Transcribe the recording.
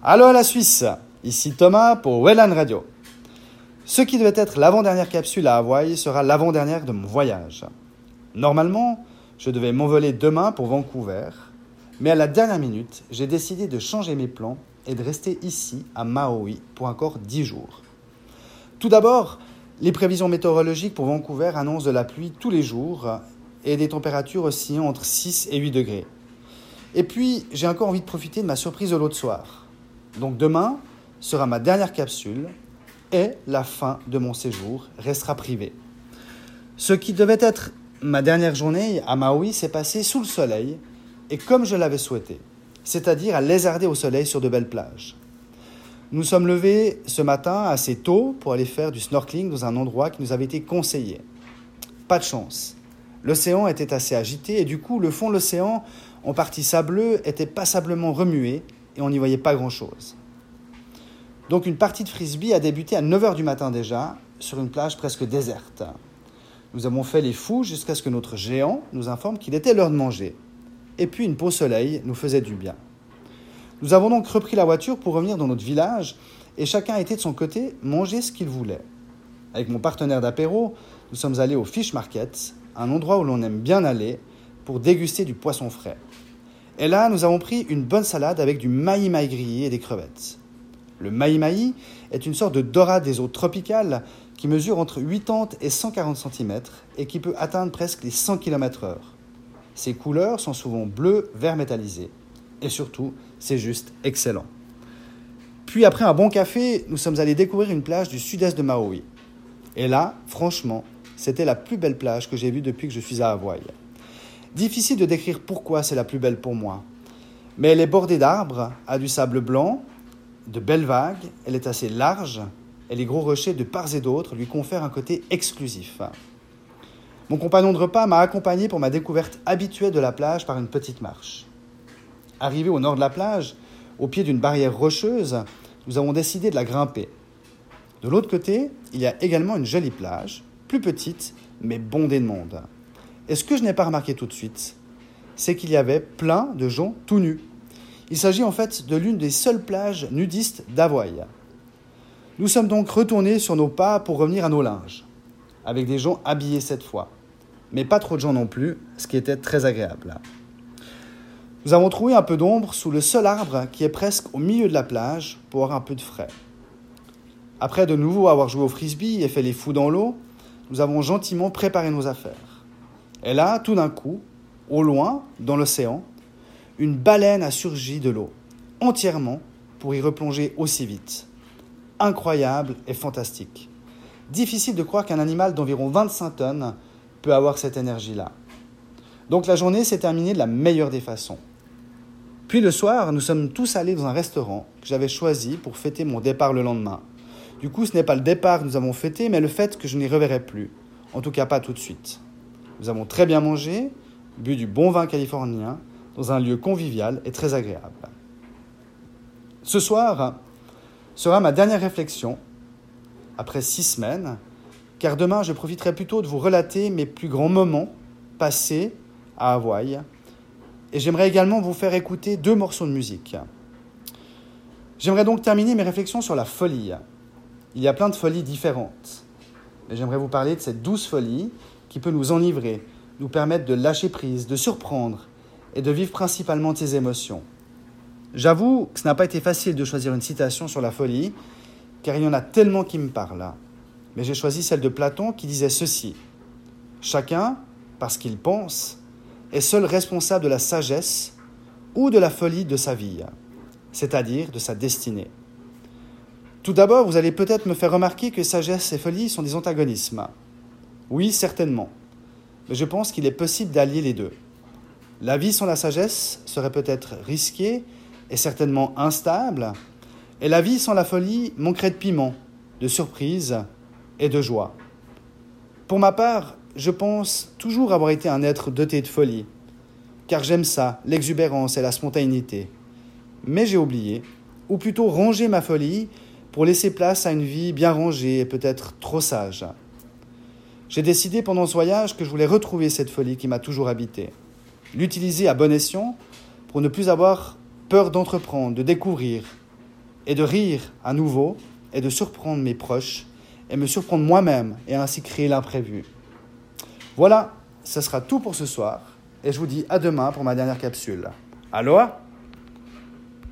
Allô à la Suisse, ici Thomas pour Welland Radio. Ce qui devait être l'avant-dernière capsule à Hawaï sera l'avant-dernière de mon voyage. Normalement, je devais m'envoler demain pour Vancouver, mais à la dernière minute, j'ai décidé de changer mes plans et de rester ici, à Maui, pour encore 10 jours. Tout d'abord, les prévisions météorologiques pour Vancouver annoncent de la pluie tous les jours et des températures oscillant entre 6 et 8 degrés. Et puis, j'ai encore envie de profiter de ma surprise de l'autre soir. Donc demain sera ma dernière capsule et la fin de mon séjour restera privée. Ce qui devait être ma dernière journée à Maui s'est passé sous le soleil et comme je l'avais souhaité, c'est-à-dire à lézarder au soleil sur de belles plages. Nous sommes levés ce matin assez tôt pour aller faire du snorkeling dans un endroit qui nous avait été conseillé. Pas de chance. L'océan était assez agité et du coup le fond de l'océan, en partie sableux, était passablement remué et on n'y voyait pas grand-chose. Donc une partie de frisbee a débuté à 9h du matin déjà, sur une plage presque déserte. Nous avons fait les fous jusqu'à ce que notre géant nous informe qu'il était l'heure de manger. Et puis une peau soleil nous faisait du bien. Nous avons donc repris la voiture pour revenir dans notre village et chacun était de son côté manger ce qu'il voulait. Avec mon partenaire d'apéro, nous sommes allés au Fish Market, un endroit où l'on aime bien aller pour déguster du poisson frais. Et là, nous avons pris une bonne salade avec du maï-maï grillé et des crevettes. Le maï-maï est une sorte de dorade des eaux tropicales qui mesure entre 80 et 140 cm et qui peut atteindre presque les 100 km/h. Ses couleurs sont souvent bleu, vert métallisé. Et surtout, c'est juste excellent. Puis après un bon café, nous sommes allés découvrir une plage du sud-est de Maui. Et là, franchement, c'était la plus belle plage que j'ai vue depuis que je suis à Hawaï. Difficile de décrire pourquoi c'est la plus belle pour moi. Mais elle est bordée d'arbres, a du sable blanc, de belles vagues, elle est assez large, et les gros rochers de part et d'autre lui confèrent un côté exclusif. Mon compagnon de repas m'a accompagné pour ma découverte habituelle de la plage par une petite marche. Arrivé au nord de la plage, au pied d'une barrière rocheuse, nous avons décidé de la grimper. De l'autre côté, il y a également une jolie plage, plus petite, mais bondée de monde. Et ce que je n'ai pas remarqué tout de suite, c'est qu'il y avait plein de gens tout nus. Il s'agit en fait de l'une des seules plages nudistes d'Hawaï. Nous sommes donc retournés sur nos pas pour revenir à nos linges, avec des gens habillés cette fois, mais pas trop de gens non plus, ce qui était très agréable. Nous avons trouvé un peu d'ombre sous le seul arbre qui est presque au milieu de la plage pour avoir un peu de frais. Après de nouveau avoir joué au frisbee et fait les fous dans l'eau, nous avons gentiment préparé nos affaires. Et là, tout d'un coup, au loin, dans l'océan, une baleine a surgi de l'eau, entièrement, pour y replonger aussi vite. Incroyable et fantastique. Difficile de croire qu'un animal d'environ 25 tonnes peut avoir cette énergie-là. Donc la journée s'est terminée de la meilleure des façons. Puis le soir, nous sommes tous allés dans un restaurant que j'avais choisi pour fêter mon départ le lendemain. Du coup, ce n'est pas le départ que nous avons fêté, mais le fait que je n'y reverrai plus. En tout cas, pas tout de suite. Nous avons très bien mangé, bu du bon vin californien, dans un lieu convivial et très agréable. Ce soir sera ma dernière réflexion, après six semaines, car demain je profiterai plutôt de vous relater mes plus grands moments passés à Hawaï, et j'aimerais également vous faire écouter deux morceaux de musique. J'aimerais donc terminer mes réflexions sur la folie. Il y a plein de folies différentes, mais j'aimerais vous parler de cette douce folie qui peut nous enivrer, nous permettre de lâcher prise, de surprendre et de vivre principalement ses émotions. J'avoue que ce n'a pas été facile de choisir une citation sur la folie, car il y en a tellement qui me parlent. Mais j'ai choisi celle de Platon qui disait ceci. Chacun, parce qu'il pense, est seul responsable de la sagesse ou de la folie de sa vie, c'est-à-dire de sa destinée. Tout d'abord, vous allez peut-être me faire remarquer que sagesse et folie sont des antagonismes. Oui, certainement. Mais je pense qu'il est possible d'allier les deux. La vie sans la sagesse serait peut-être risquée et certainement instable, et la vie sans la folie manquerait de piment, de surprise et de joie. Pour ma part, je pense toujours avoir été un être doté de folie, car j'aime ça, l'exubérance et la spontanéité. Mais j'ai oublié, ou plutôt rangé ma folie pour laisser place à une vie bien rangée et peut-être trop sage. J'ai décidé pendant ce voyage que je voulais retrouver cette folie qui m'a toujours habité, l'utiliser à bon escient pour ne plus avoir peur d'entreprendre, de découvrir et de rire à nouveau et de surprendre mes proches et me surprendre moi-même et ainsi créer l'imprévu. Voilà, ce sera tout pour ce soir et je vous dis à demain pour ma dernière capsule. Aloha